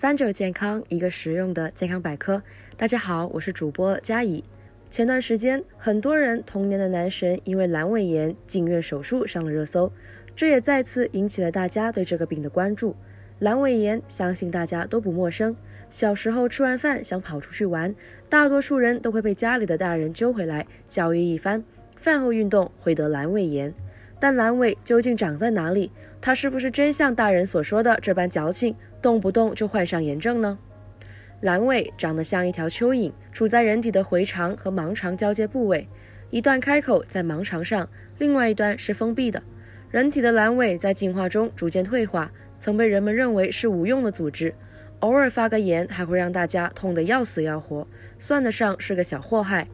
三九健康，一个实用的健康百科。大家好，我是主播佳怡。前段时间，很多人童年的男神因为阑尾炎进院手术上了热搜，这也再次引起了大家对这个病的关注。阑尾炎，相信大家都不陌生。小时候吃完饭想跑出去玩，大多数人都会被家里的大人揪回来教育一番。饭后运动会得阑尾炎，但阑尾究竟长在哪里？它是不是真像大人所说的这般矫情？动不动就患上炎症呢？阑尾长得像一条蚯蚓，处在人体的回肠和盲肠交接部位，一段开口在盲肠上，另外一端是封闭的。人体的阑尾在进化中逐渐退化，曾被人们认为是无用的组织，偶尔发个炎还会让大家痛得要死要活，算得上是个小祸害。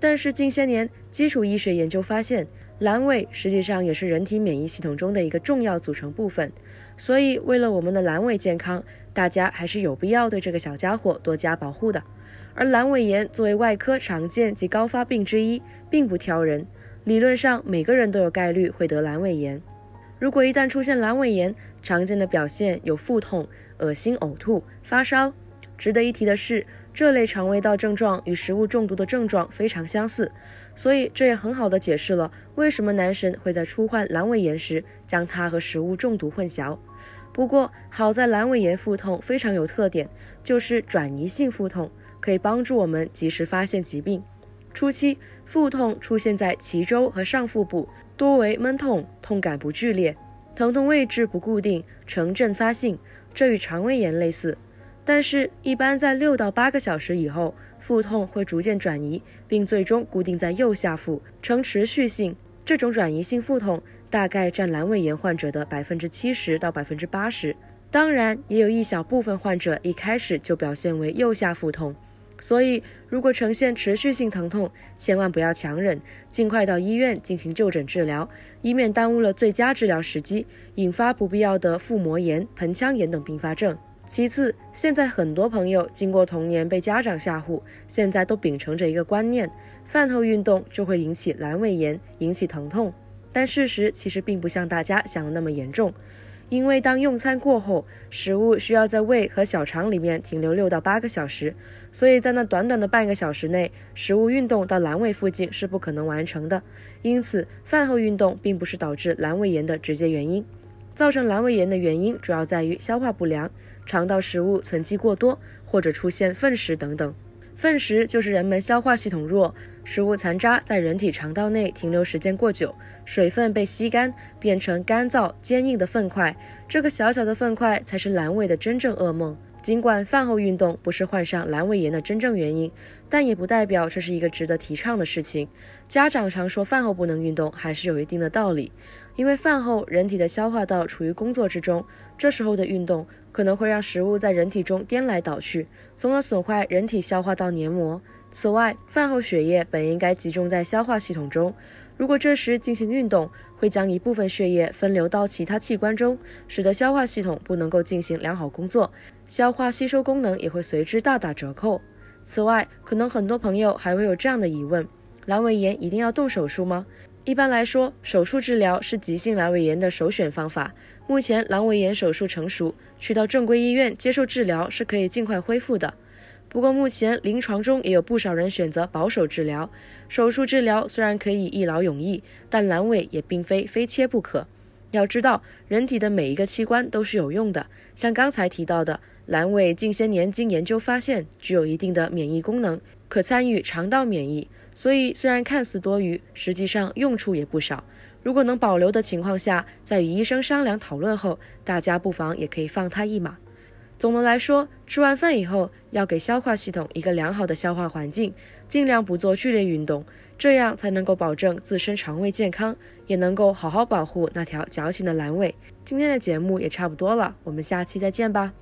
但是近些年，基础医学研究发现。阑尾实际上也是人体免疫系统中的一个重要组成部分，所以为了我们的阑尾健康，大家还是有必要对这个小家伙多加保护的。而阑尾炎作为外科常见及高发病之一，并不挑人，理论上每个人都有概率会得阑尾炎。如果一旦出现阑尾炎，常见的表现有腹痛、恶心、呕吐、发烧。值得一提的是。这类肠胃道症状与食物中毒的症状非常相似，所以这也很好的解释了为什么男神会在初患阑尾炎时将它和食物中毒混淆。不过好在阑尾炎腹痛非常有特点，就是转移性腹痛，可以帮助我们及时发现疾病。初期腹痛出现在脐周和上腹部，多为闷痛，痛感不剧烈，疼痛位置不固定，呈阵发性，这与肠胃炎类似。但是，一般在六到八个小时以后，腹痛会逐渐转移，并最终固定在右下腹，呈持续性。这种转移性腹痛大概占阑尾炎患者的百分之七十到百分之八十。当然，也有一小部分患者一开始就表现为右下腹痛。所以，如果呈现持续性疼痛，千万不要强忍，尽快到医院进行就诊治疗，以免耽误了最佳治疗时机，引发不必要的腹膜炎、盆腔炎等并发症。其次，现在很多朋友经过童年被家长吓唬，现在都秉承着一个观念：饭后运动就会引起阑尾炎，引起疼痛。但事实其实并不像大家想的那么严重，因为当用餐过后，食物需要在胃和小肠里面停留六到八个小时，所以在那短短的半个小时内，食物运动到阑尾附近是不可能完成的。因此，饭后运动并不是导致阑尾炎的直接原因。造成阑尾炎的原因主要在于消化不良。肠道食物存积过多，或者出现粪食等等。粪食就是人们消化系统弱，食物残渣在人体肠道内停留时间过久，水分被吸干，变成干燥坚硬的粪块。这个小小的粪块才是阑尾的真正噩梦。尽管饭后运动不是患上阑尾炎的真正原因，但也不代表这是一个值得提倡的事情。家长常说饭后不能运动，还是有一定的道理。因为饭后人体的消化道处于工作之中，这时候的运动可能会让食物在人体中颠来倒去，从而损坏人体消化道黏膜。此外，饭后血液本应该集中在消化系统中，如果这时进行运动，会将一部分血液分流到其他器官中，使得消化系统不能够进行良好工作，消化吸收功能也会随之大打折扣。此外，可能很多朋友还会有这样的疑问：阑尾炎一定要动手术吗？一般来说，手术治疗是急性阑尾炎的首选方法。目前，阑尾炎手术成熟，去到正规医院接受治疗是可以尽快恢复的。不过，目前临床中也有不少人选择保守治疗。手术治疗虽然可以一劳永逸，但阑尾也并非非切不可。要知道，人体的每一个器官都是有用的。像刚才提到的，阑尾近些年经研究发现，具有一定的免疫功能，可参与肠道免疫。所以，虽然看似多余，实际上用处也不少。如果能保留的情况下，在与医生商量讨论后，大家不妨也可以放他一马。总的来说，吃完饭以后要给消化系统一个良好的消化环境，尽量不做剧烈运动，这样才能够保证自身肠胃健康，也能够好好保护那条矫情的阑尾。今天的节目也差不多了，我们下期再见吧。